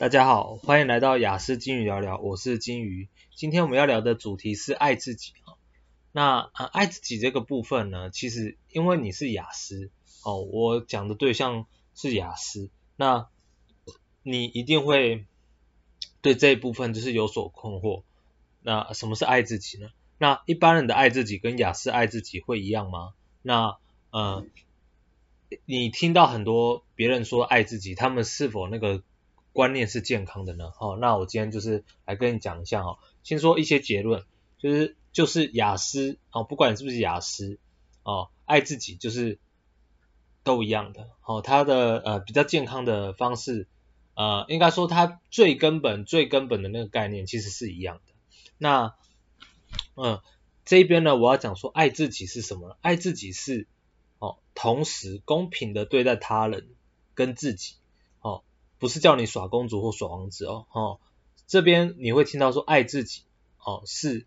大家好，欢迎来到雅思金鱼聊聊，我是金鱼。今天我们要聊的主题是爱自己。那呃，爱自己这个部分呢，其实因为你是雅思哦，我讲的对象是雅思，那你一定会对这一部分就是有所困惑。那什么是爱自己呢？那一般人的爱自己跟雅思爱自己会一样吗？那呃，你听到很多别人说爱自己，他们是否那个？观念是健康的呢？哦，那我今天就是来跟你讲一下哦。先说一些结论，就是就是雅思哦，不管你是不是雅思哦，爱自己就是都一样的哦。他的呃比较健康的方式，呃，应该说他最根本最根本的那个概念其实是一样的。那嗯，这边呢，我要讲说爱自己是什么？爱自己是哦，同时公平的对待他人跟自己。不是叫你耍公主或耍王子哦，哦，这边你会听到说爱自己哦，是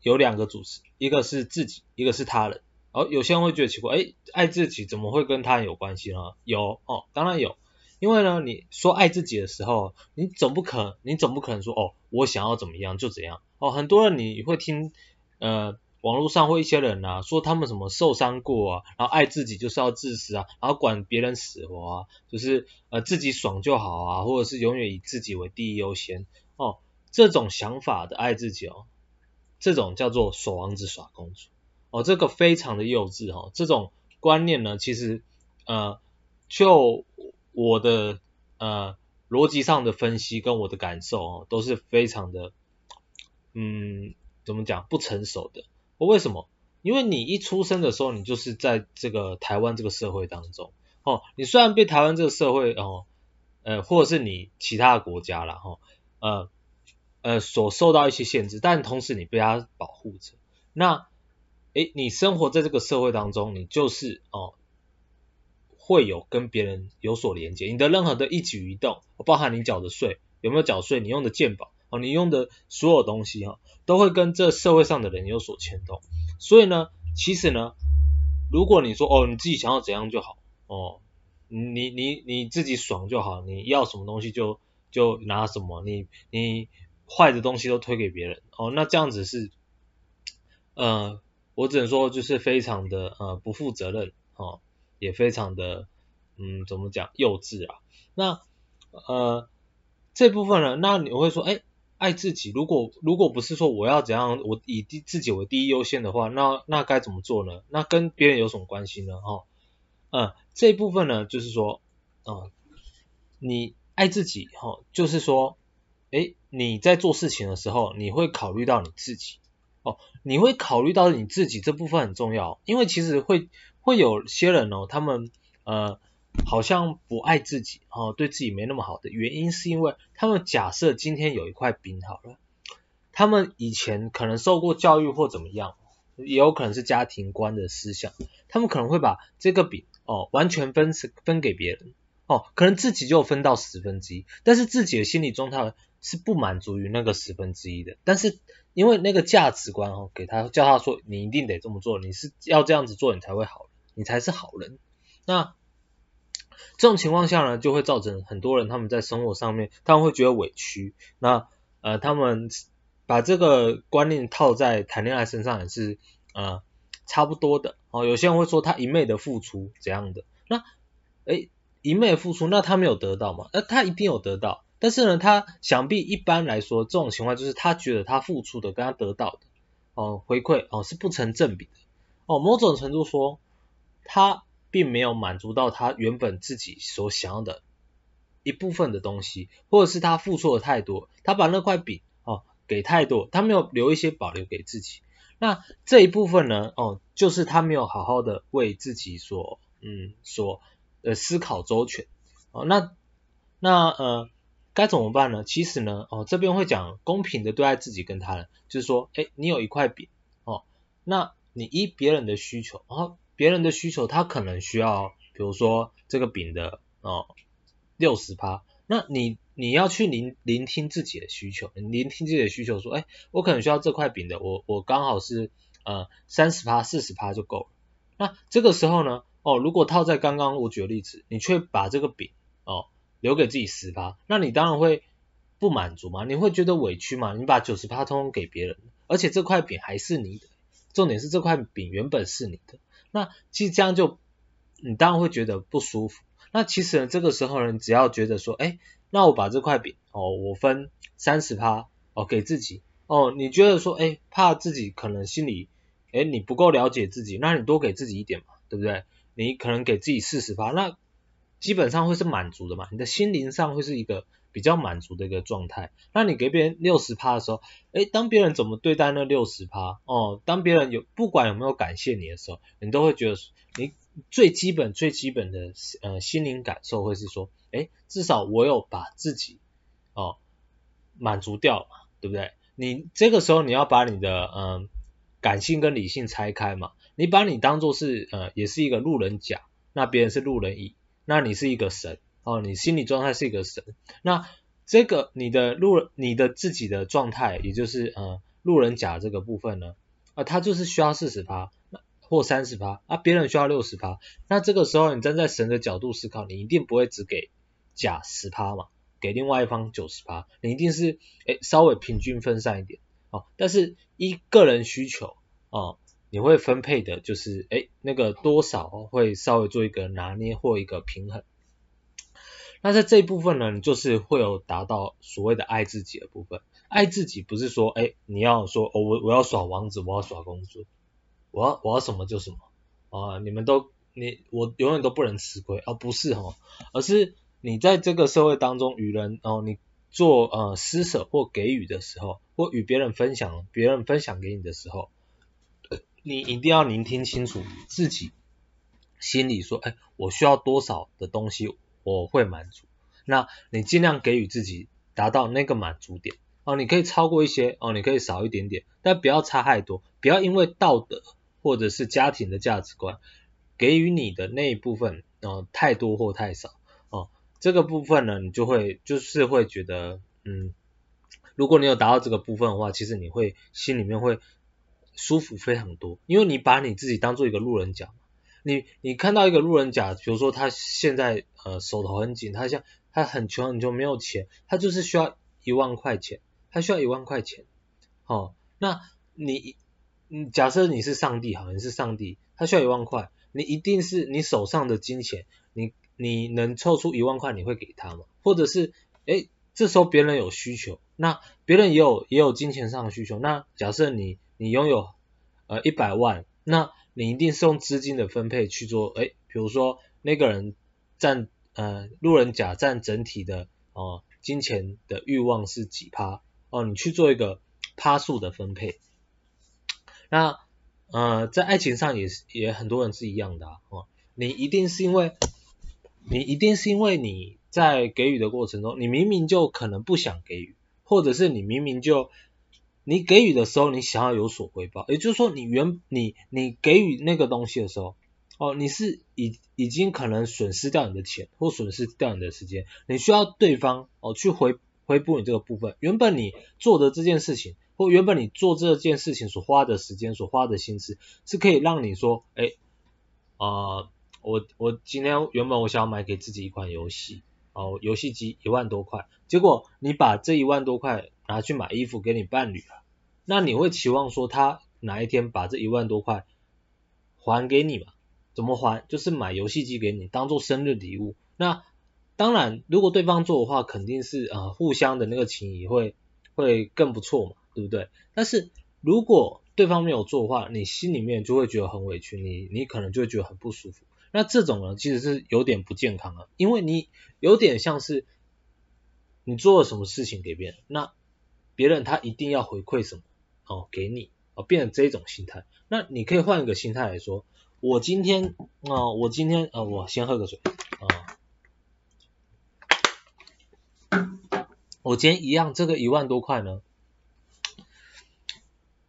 有两个主词，一个是自己，一个是他人。哦，有些人会觉得奇怪，哎，爱自己怎么会跟他人有关系呢？有哦，当然有，因为呢，你说爱自己的时候，你总不可，你总不可能说哦，我想要怎么样就怎样哦。很多人你会听，呃。网络上会一些人啊，说他们什么受伤过啊，然后爱自己就是要自私啊，然后管别人死活啊，就是呃自己爽就好啊，或者是永远以自己为第一优先哦，这种想法的爱自己哦，这种叫做耍王子耍公主哦，这个非常的幼稚哦，这种观念呢，其实呃就我的呃逻辑上的分析跟我的感受哦，都是非常的嗯怎么讲不成熟的。为什么？因为你一出生的时候，你就是在这个台湾这个社会当中，哦，你虽然被台湾这个社会，哦，呃，或者是你其他的国家啦，哈，呃，呃，所受到一些限制，但同时你被他保护着。那，诶，你生活在这个社会当中，你就是哦，会有跟别人有所连接，你的任何的一举一动，包含你缴的税，有没有缴税，你用的健保。哦，你用的所有东西哈，都会跟这社会上的人有所牵动。所以呢，其实呢，如果你说哦，你自己想要怎样就好，哦，你你你自己爽就好，你要什么东西就就拿什么，你你坏的东西都推给别人，哦，那这样子是，呃，我只能说就是非常的呃不负责任，哦，也非常的嗯怎么讲幼稚啊。那呃这部分呢，那你会说，哎。爱自己，如果如果不是说我要怎样，我以第自己为第一优先的话，那那该怎么做呢？那跟别人有什么关系呢？哦，嗯，这一部分呢，就是说，嗯，你爱自己，哦，就是说，诶，你在做事情的时候，你会考虑到你自己，哦，你会考虑到你自己这部分很重要，因为其实会会有些人哦，他们呃。好像不爱自己哦，对自己没那么好的原因是因为他们假设今天有一块饼好了，他们以前可能受过教育或怎么样，也有可能是家庭观的思想，他们可能会把这个饼哦完全分分给别人哦，可能自己就分到十分之一，但是自己的心理状态是不满足于那个十分之一的，但是因为那个价值观哦给他叫他说你一定得这么做，你是要这样子做你才会好，你才是好人，那。这种情况下呢，就会造成很多人他们在生活上面，他们会觉得委屈。那呃，他们把这个观念套在谈恋爱身上也是呃差不多的。哦，有些人会说他一昧的付出怎样的？那诶，一昧的付出，那他没有得到嘛？那他一定有得到。但是呢，他想必一般来说，这种情况就是他觉得他付出的跟他得到的哦回馈哦是不成正比的。哦，某种程度说他。并没有满足到他原本自己所想要的一部分的东西，或者是他付出的太多，他把那块饼哦给太多，他没有留一些保留给自己。那这一部分呢，哦，就是他没有好好的为自己所嗯所呃思考周全。哦，那那呃该怎么办呢？其实呢，哦这边会讲公平的对待自己跟他人，就是说，诶你有一块饼哦，那你依别人的需求，然后。别人的需求，他可能需要，比如说这个饼的哦六十趴，那你你要去聆聆听自己的需求，聆听自己的需求，说，哎，我可能需要这块饼的，我我刚好是呃三十趴四十趴就够了。那这个时候呢，哦，如果套在刚刚我举的例子，你却把这个饼哦留给自己十趴，那你当然会不满足嘛，你会觉得委屈嘛，你把九十趴通通给别人，而且这块饼还是你的，重点是这块饼原本是你的，那其实这样就你当然会觉得不舒服。那其实呢，这个时候呢，只要觉得说，哎，那我把这块饼哦，我分三十趴哦给自己哦，你觉得说，哎，怕自己可能心里，哎，你不够了解自己，那你多给自己一点嘛，对不对？你可能给自己四十趴，那基本上会是满足的嘛，你的心灵上会是一个比较满足的一个状态。那你给别人六十趴的时候，哎，当别人怎么对待那六十趴哦，当别人有不管有没有感谢你的时候，你都会觉得你。最基本最基本的呃心灵感受会是说，哎，至少我有把自己哦满足掉嘛，对不对？你这个时候你要把你的嗯、感性跟理性拆开嘛，你把你当做是呃也是一个路人甲，那别人是路人乙，那你是一个神哦，你心理状态是一个神，那这个你的路人你的自己的状态，也就是呃路人甲这个部分呢，啊、他，就是需要四十趴。或三十趴啊，别人需要六十趴，那这个时候你站在神的角度思考，你一定不会只给甲十趴嘛，给另外一方九十趴，你一定是诶稍微平均分散一点哦。但是依个人需求哦，你会分配的就是诶那个多少会稍微做一个拿捏或一个平衡。那在这一部分呢，你就是会有达到所谓的爱自己的部分。爱自己不是说诶你要说哦我我要耍王子，我要耍公主。我要我要什么就什么啊！你们都你我永远都不能吃亏啊！不是哈，而是你在这个社会当中与人哦，你做呃施舍或给予的时候，或与别人分享，别人分享给你的时候，你一定要聆听清楚自己心里说，哎，我需要多少的东西我会满足？那你尽量给予自己达到那个满足点哦，你可以超过一些哦，你可以少一点点，但不要差太多，不要因为道德。或者是家庭的价值观给予你的那一部分，哦，太多或太少，哦，这个部分呢，你就会就是会觉得，嗯，如果你有达到这个部分的话，其实你会心里面会舒服非常多，因为你把你自己当做一个路人甲，你你看到一个路人甲，比如说他现在呃手头很紧，他像他很穷很穷没有钱，他就是需要一万块钱，他需要一万块钱，哦，那你。嗯，假设你是上帝，好像是上帝，他需要一万块，你一定是你手上的金钱，你你能凑出一万块，你会给他吗？或者是，诶，这时候别人有需求，那别人也有也有金钱上的需求，那假设你你拥有呃一百万，那你一定是用资金的分配去做，诶，比如说那个人占呃路人甲占整体的哦、金钱的欲望是几趴哦、你去做一个趴数的分配。那呃，在爱情上也是也很多人是一样的，哦，你一定是因为你一定是因为你在给予的过程中，你明明就可能不想给予，或者是你明明就你给予的时候，你想要有所回报，也就是说，你原你你给予那个东西的时候，哦，你是已已经可能损失掉你的钱或损失掉你的时间，你需要对方哦去回回补你这个部分，原本你做的这件事情。或原本你做这件事情所花的时间、所花的心思，是可以让你说，哎，啊、我我今天原本我想要买给自己一款游戏，哦，游戏机一万多块，结果你把这一万多块拿去买衣服给你伴侣了，那你会期望说他哪一天把这一万多块还给你吗？怎么还？就是买游戏机给你，当做生日礼物。那当然，如果对方做的话，肯定是呃互相的那个情谊会会更不错嘛。对不对？但是如果对方没有做的话，你心里面就会觉得很委屈，你你可能就会觉得很不舒服。那这种呢，其实是有点不健康啊，因为你有点像是你做了什么事情给别人，那别人他一定要回馈什么哦给你哦，变成这种心态。那你可以换一个心态来说，我今天啊、哦，我今天啊、我先喝个水啊、哦，我今天一样，这个一万多块呢。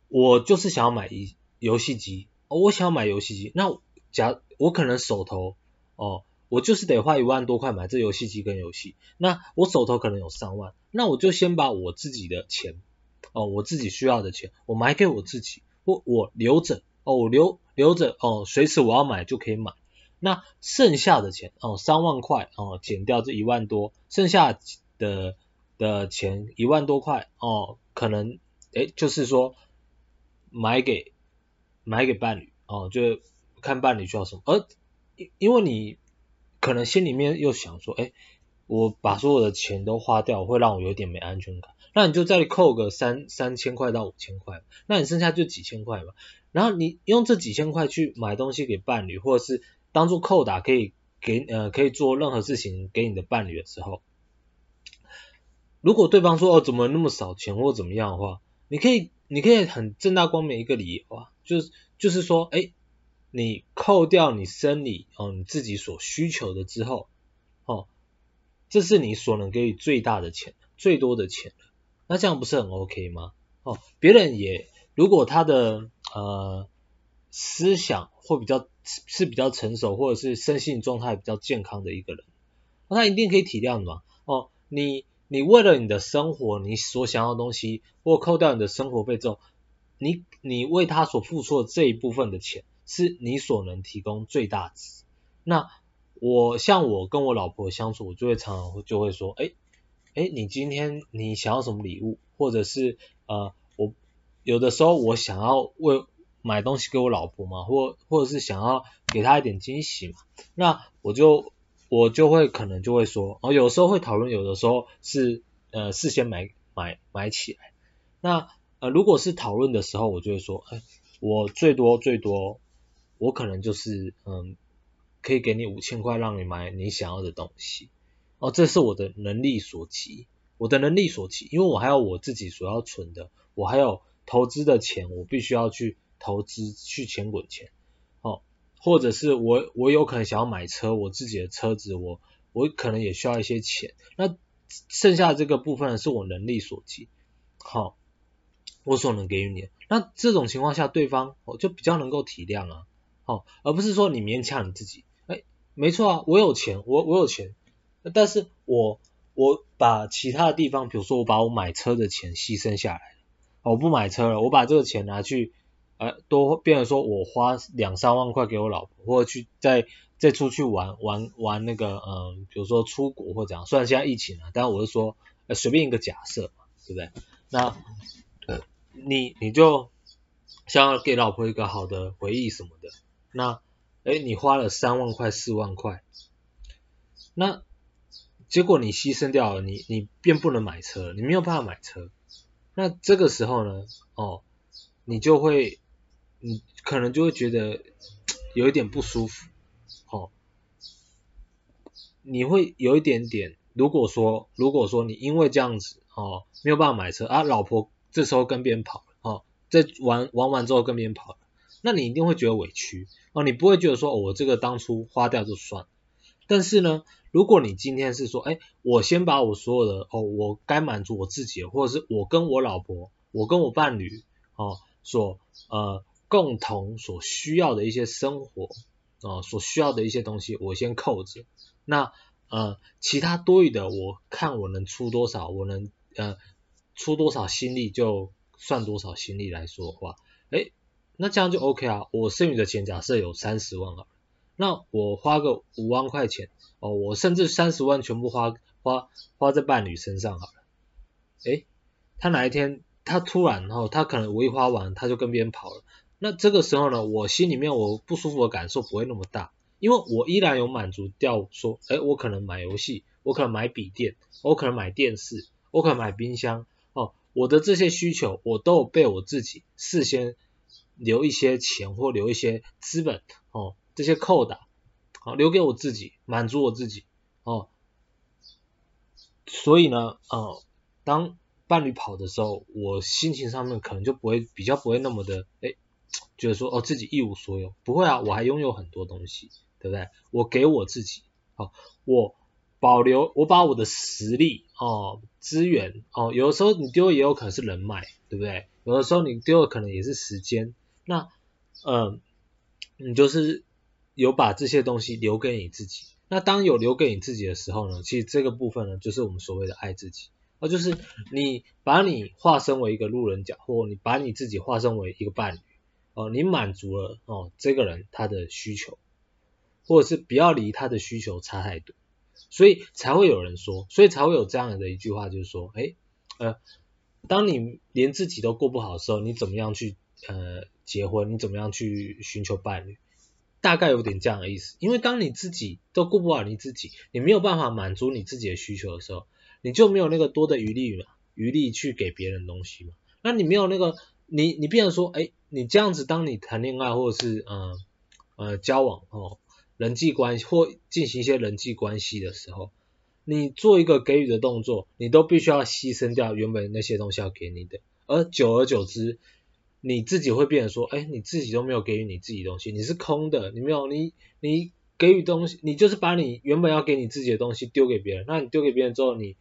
我就是想要买一游戏机，哦，我想要买游戏机，那假我可能手头哦，我就是得花一万多块买这游戏机跟游戏，那我手头可能有三万，那我就先把我自己的钱，哦，我自己需要的钱，我买给我自己，或我留着，哦，我留留着，哦，随时我要买就可以买，那剩下的钱哦，三万块哦，减掉这一万多，剩下的的钱一万多块哦，可能诶就是说买给买给伴侣哦，就看伴侣需要什么，而因因为你可能心里面又想说，诶我把所有的钱都花掉，会让我有点没安全感。那你就再扣个三三千块到五千块，那你剩下就几千块嘛。然后你用这几千块去买东西给伴侣，或者是当做扣打可以给呃可以做任何事情给你的伴侣的时候，如果对方说哦怎么那么少钱或怎么样的话，你可以你可以很正大光明一个理由啊，就是就是说哎你扣掉你生理哦你自己所需求的之后哦，这是你所能给予最大的钱最多的钱。那这样不是很 OK 吗？哦，别人也如果他的呃思想会比较是比较成熟，或者是身心状态比较健康的一个人，那他一定可以体谅的嘛。哦，你你为了你的生活，你所想要的东西，或扣掉你的生活费之后，你你为他所付出的这一部分的钱，是你所能提供最大值。那我像我跟我老婆相处，我就会常常就会说，哎。哎，你今天你想要什么礼物？或者是呃，我有的时候我想要为买东西给我老婆嘛，或或者是想要给她一点惊喜嘛，那我就我就会可能就会说，哦，有时候会讨论，有的时候是呃事先买买买起来。那呃如果是讨论的时候，我就会说，哎，我最多最多，我可能就是嗯，可以给你五千块，让你买你想要的东西。哦，这是我的能力所及，我的能力所及，因为我还有我自己所要存的，我还有投资的钱，我必须要去投资去钱滚钱，哦，或者是我我有可能想要买车，我自己的车子，我我可能也需要一些钱，那剩下的这个部分是我能力所及，好，我所能给予你，那这种情况下，对方哦就比较能够体谅啊，哦，而不是说你勉强你自己，哎，没错啊，我有钱，我我有钱。但是我我把其他的地方，比如说我把我买车的钱牺牲下来，我不买车了，我把这个钱拿去，呃，多变成说我花两三万块给我老婆，或者去再再出去玩玩玩那个，嗯、呃，比如说出国或者怎样，虽然现在疫情了，但是我是说，呃，随便一个假设嘛，对不对？那，呃，你你就想要给老婆一个好的回忆什么的，那，哎，你花了三万块四万块，那。结果你牺牲掉了，你你便不能买车，你没有办法买车。那这个时候呢，哦，你就会，你可能就会觉得有一点不舒服，哦，你会有一点点。如果说，如果说你因为这样子，哦，没有办法买车啊，老婆这时候跟别人跑了，哦，在玩玩完之后跟别人跑了，那你一定会觉得委屈，哦，你不会觉得说，我这个当初花掉就算。但是呢，如果你今天是说，哎，我先把我所有的哦，我该满足我自己，或者是我跟我老婆，我跟我伴侣哦，所呃共同所需要的一些生活哦，所需要的一些东西，我先扣着。那呃，其他多余的，我看我能出多少，我能呃出多少心力就算多少心力来说话，哎，那这样就 OK 啊。我剩余的钱假设有三十万啊。那我花个五万块钱哦，我甚至三十万全部花花花在伴侣身上好了。诶，他哪一天他突然哦，他可能我一花完他就跟别人跑了。那这个时候呢，我心里面我不舒服的感受不会那么大，因为我依然有满足掉说，诶，我可能买游戏，我可能买笔电，我可能买电视，我可能买冰箱哦，我的这些需求我都有被我自己事先留一些钱或留一些资本哦。这些扣打，好留给我自己，满足我自己哦。所以呢，哦，当伴侣跑的时候，我心情上面可能就不会比较不会那么的，哎，觉得说哦自己一无所有，不会啊，我还拥有很多东西，对不对？我给我自己，哦，我保留，我把我的实力哦资源哦，有的时候你丢也有可能是人脉，对不对？有的时候你丢的可能也是时间，那嗯、你就是。有把这些东西留给你自己，那当有留给你自己的时候呢，其实这个部分呢，就是我们所谓的爱自己，而就是你把你化身为一个路人甲，或你把你自己化身为一个伴侣，哦，你满足了哦这个人他的需求，或者是不要离他的需求差太多，所以才会有人说，所以才会有这样的一句话，就是说，哎，呃，当你连自己都过不好的时候，你怎么样去呃结婚？你怎么样去寻求伴侣？大概有点这样的意思，因为当你自己都顾不好你自己，你没有办法满足你自己的需求的时候，你就没有那个多的余力嘛，余力去给别人东西嘛。那你没有那个，你你变成说，哎，你这样子，当你谈恋爱或者是呃呃交往哦，人际关系或进行一些人际关系的时候，你做一个给予的动作，你都必须要牺牲掉原本那些东西要给你的，而久而久之。你自己会变成说，哎，你自己都没有给予你自己东西，你是空的，你没有你你给予东西，你就是把你原本要给你自己的东西丢给别人，那你丢给别人之后，你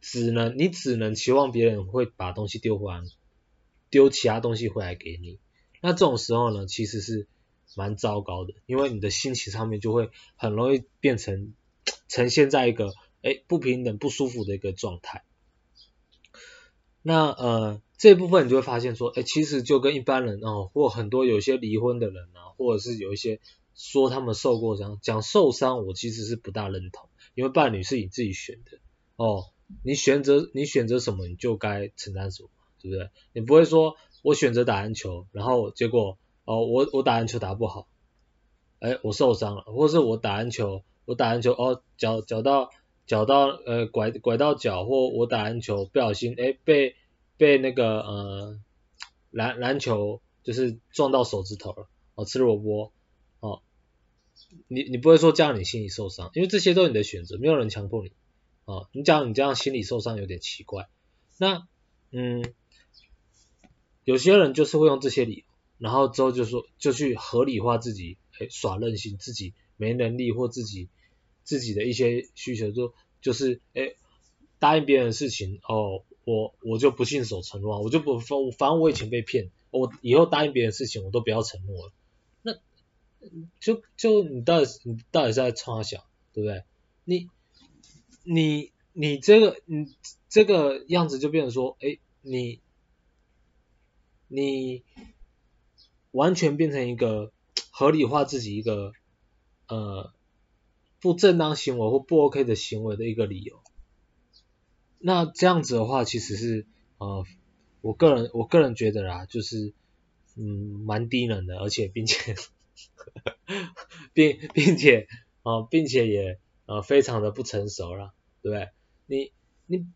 只能你只能期望别人会把东西丢回来，丢其他东西回来给你，那这种时候呢，其实是蛮糟糕的，因为你的心情上面就会很容易变成呈现在一个哎不平等不舒服的一个状态。那呃这一部分你就会发现说，哎，其实就跟一般人哦，或很多有些离婚的人啊，或者是有一些说他们受过伤，讲受伤，我其实是不大认同，因为伴侣是你自己选的哦，你选择你选择什么，你就该承担什么，对不对？你不会说我选择打篮球，然后结果哦我我打篮球打不好，哎我受伤了，或是我打篮球我打篮球哦脚脚到。脚到呃拐拐到脚，或我打篮球不小心哎被被那个呃篮篮球就是撞到手指头了，哦吃萝卜哦，你你不会说这样你心里受伤，因为这些都是你的选择，没有人强迫你哦，你讲你这样心理受伤有点奇怪，那嗯有些人就是会用这些理由，然后之后就说就去合理化自己哎耍任性，自己没能力或自己。自己的一些需求就就是哎答应别人的事情哦，我我就不信守承诺，我就不反反正我以前被骗，我以后答应别人事情我都不要承诺了。那就就你到底你到底是在冲他想，对不对？你你你这个你这个样子就变成说，哎你你完全变成一个合理化自己一个呃。不正当行为或不 OK 的行为的一个理由，那这样子的话，其实是呃，我个人我个人觉得啦，就是嗯蛮低能的，而且并且并并且啊、呃，并且也呃非常的不成熟了，对不对？你你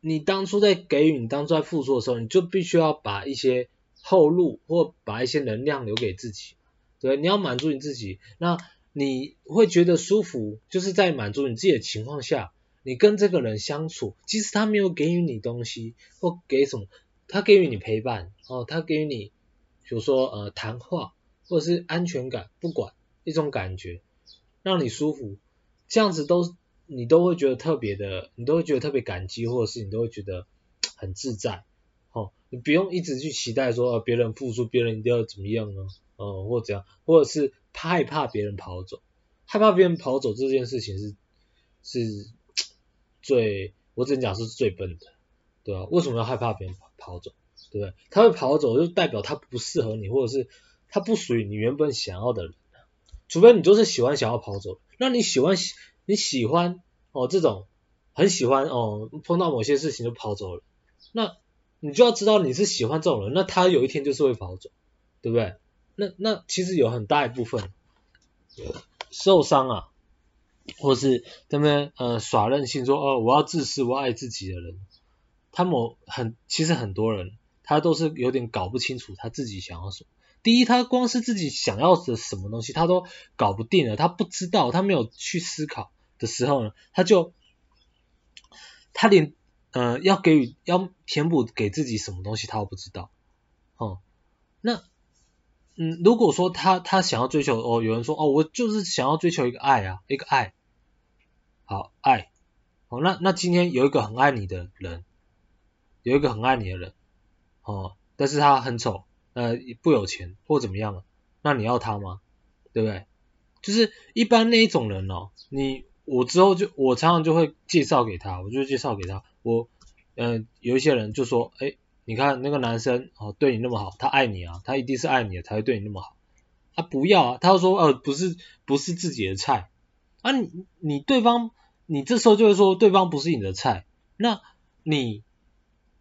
你当初在给予，你当初在付出的时候，你就必须要把一些后路或把一些能量留给自己，对，你要满足你自己，那。你会觉得舒服，就是在满足你自己的情况下，你跟这个人相处，即使他没有给予你东西或给什么，他给予你陪伴哦，他给予你，比如说呃谈话或者是安全感，不管一种感觉，让你舒服，这样子都你都会觉得特别的，你都会觉得特别感激，或者是你都会觉得 很自在，哦，你不用一直去期待说，呃，别人付出，别人一定要怎么样呢？哦，或怎样，或者是。害怕别人跑走，害怕别人跑走这件事情是是最，我只能讲是最笨的，对吧？为什么要害怕别人跑走，对不对？他会跑走就代表他不适合你，或者是他不属于你原本想要的人，除非你就是喜欢想要跑走，那你喜欢你喜欢哦这种很喜欢哦碰到某些事情就跑走了，那你就要知道你是喜欢这种人，那他有一天就是会跑走，对不对？那那其实有很大一部分受伤啊，或是他们呃耍任性说哦我要自私我爱自己的人，他们很其实很多人他都是有点搞不清楚他自己想要什么。第一，他光是自己想要的什么东西他都搞不定了，他不知道，他没有去思考的时候呢，他就他连呃要给予要填补给自己什么东西他都不知道，哦、嗯，那。嗯，如果说他他想要追求哦，有人说哦，我就是想要追求一个爱啊，一个爱，好爱，哦，那那今天有一个很爱你的人，有一个很爱你的人，哦，但是他很丑，呃，不有钱或怎么样，那你要他吗？对不对？就是一般那一种人哦，你我之后就我常常就会介绍给他，我就介绍给他，我、呃，有一些人就说，哎。你看那个男生哦，对你那么好，他爱你啊，他一定是爱你的才会对你那么好啊不要啊，他说呃不是不是自己的菜，啊你你对方你这时候就会说对方不是你的菜，那你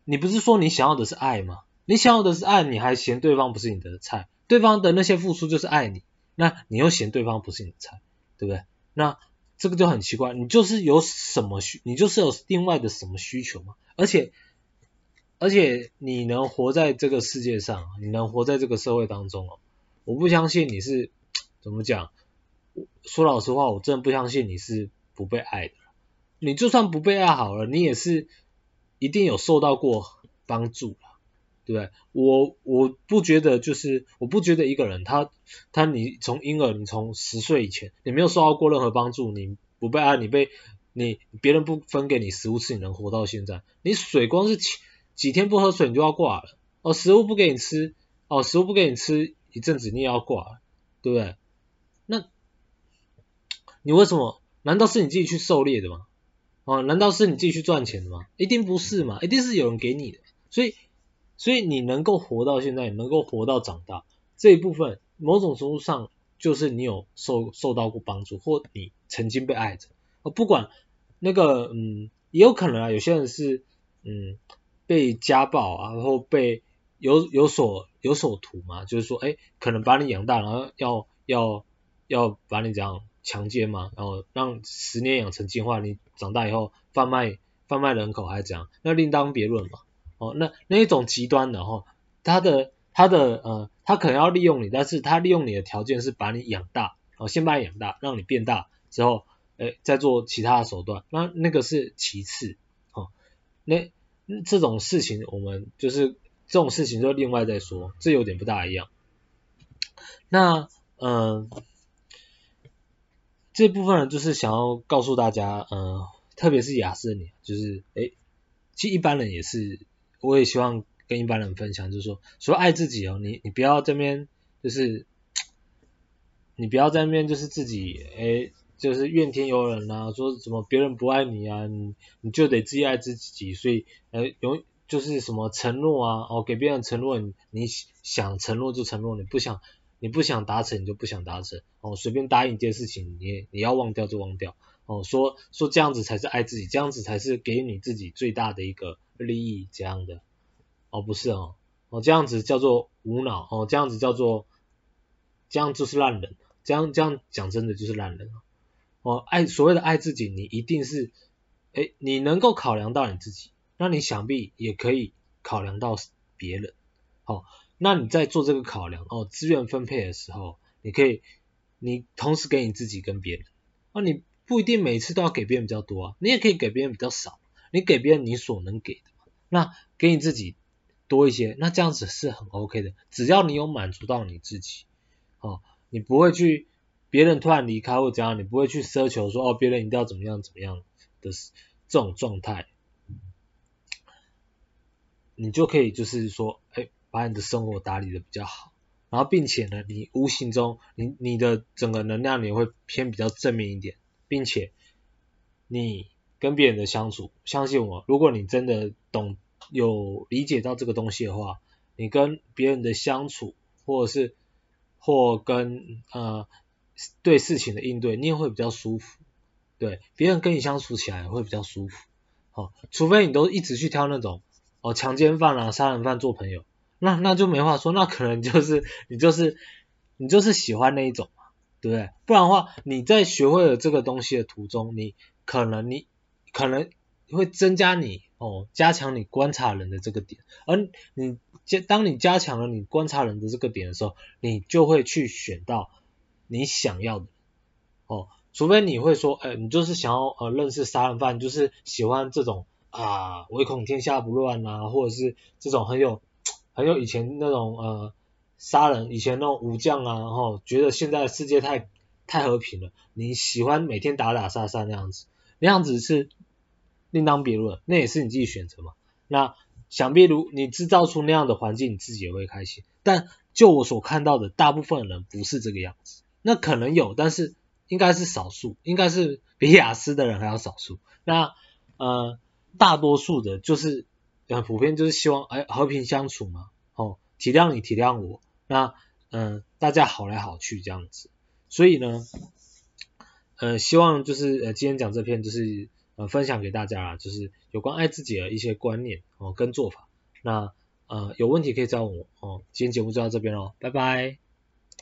你不是说你想要的是爱吗？你想要的是爱，你还嫌对方不是你的菜，对方的那些付出就是爱你，那你又嫌对方不是你的菜，对不对？那这个就很奇怪，你就是有什么需，你就是有另外的什么需求吗？而且而且你能活在这个世界上，你能活在这个社会当中哦，我不相信你是怎么讲，说老实话，我真的不相信你是不被爱的。你就算不被爱好了，你也是一定有受到过帮助。对不对？我我不觉得，就是我不觉得一个人他他你从婴儿，你从十岁以前，你没有受到过任何帮助，你不被爱，你被你别人不分给你食物吃，你能活到现在？你水光是几几天不喝水你就要挂了哦，食物不给你吃哦，食物不给你吃一阵子你也要挂了，对不对？那你为什么？难道是你自己去狩猎的吗？哦，难道是你自己去赚钱的吗？一定不是嘛，一定是有人给你的，所以。所以你能够活到现在，能够活到长大这一部分，某种程度上就是你有受受到过帮助，或你曾经被爱着。不管那个，嗯，也有可能啊，有些人是，嗯，被家暴啊，然后被有有所有所图嘛，就是说，哎，可能把你养大，然后要要要把你这样强奸嘛，然后让十年养成计划，你长大以后贩卖贩卖人口还是怎样，那另当别论嘛。哦，那那一种极端的哈，他的他的呃，他可能要利用你，但是他利用你的条件是把你养大，哦，先把你养大，让你变大之后，诶，再做其他的手段，那那个是其次，哦，那这种事情我们就是这种事情就另外再说，这有点不大一样。那嗯、这部分呢，就是想要告诉大家，嗯、特别是亚斯的你，就是诶，其实一般人也是。我也希望跟一般人分享，就是说，说爱自己哦，你你不要这边就是，你不要在那边就是自己诶，就是怨天尤人啊，说什么别人不爱你啊，你你就得自己爱自己，所以呃永就是什么承诺啊，哦给别人承诺，你你想承诺就承诺，你不想你不想达成你就不想达成，哦随便答应一件事情，你你要忘掉就忘掉，哦说说这样子才是爱自己，这样子才是给你自己最大的一个。利益这样的哦，不是哦，哦这样子叫做无脑哦，这样子叫做这样就是烂人，这样这样讲真的就是烂人哦。爱所谓的爱自己，你一定是诶，你能够考量到你自己，那你想必也可以考量到别人。哦，那你在做这个考量哦，资源分配的时候，你可以你同时给你自己跟别人，啊，你不一定每次都要给别人比较多啊，你也可以给别人比较少。你给别人你所能给的，那给你自己多一些，那这样子是很 OK 的。只要你有满足到你自己，哦，你不会去别人突然离开或怎样，你不会去奢求说哦别人一定要怎么样怎么样的这种状态，你就可以就是说，哎，把你的生活打理的比较好，然后并且呢，你无形中你你的整个能量也会偏比较正面一点，并且你。跟别人的相处，相信我，如果你真的懂有理解到这个东西的话，你跟别人的相处，或者是或跟呃对事情的应对，你也会比较舒服。对，别人跟你相处起来会比较舒服。哦，除非你都一直去挑那种哦强奸犯啊、杀人犯做朋友，那那就没话说，那可能就是你就是你就是喜欢那一种嘛，对不对？不然的话，你在学会了这个东西的途中，你可能你。可能会增加你哦，加强你观察人的这个点，而你加当你加强了你观察人的这个点的时候，你就会去选到你想要的哦，除非你会说，哎，你就是想要呃认识杀人犯，就是喜欢这种啊唯恐天下不乱啊，或者是这种很有很有以前那种呃杀人以前那种武将啊，然后觉得现在世界太太和平了，你喜欢每天打打杀杀那样子，那样子是。另当别论，那也是你自己选择嘛。那想必如你制造出那样的环境，你自己也会开心。但就我所看到的，大部分人不是这个样子。那可能有，但是应该是少数，应该是比雅思的人还要少数。那呃，大多数的就是很普遍，就是希望哎和平相处嘛。哦，体谅你，体谅我。那嗯大家好来好去这样子，所以呢，呃希望就是呃今天讲这篇就是呃分享给大家啦，就是有关爱自己的一些观念哦跟做法，那呃有问题可以找我哦，今天节目就到这边喽，拜拜。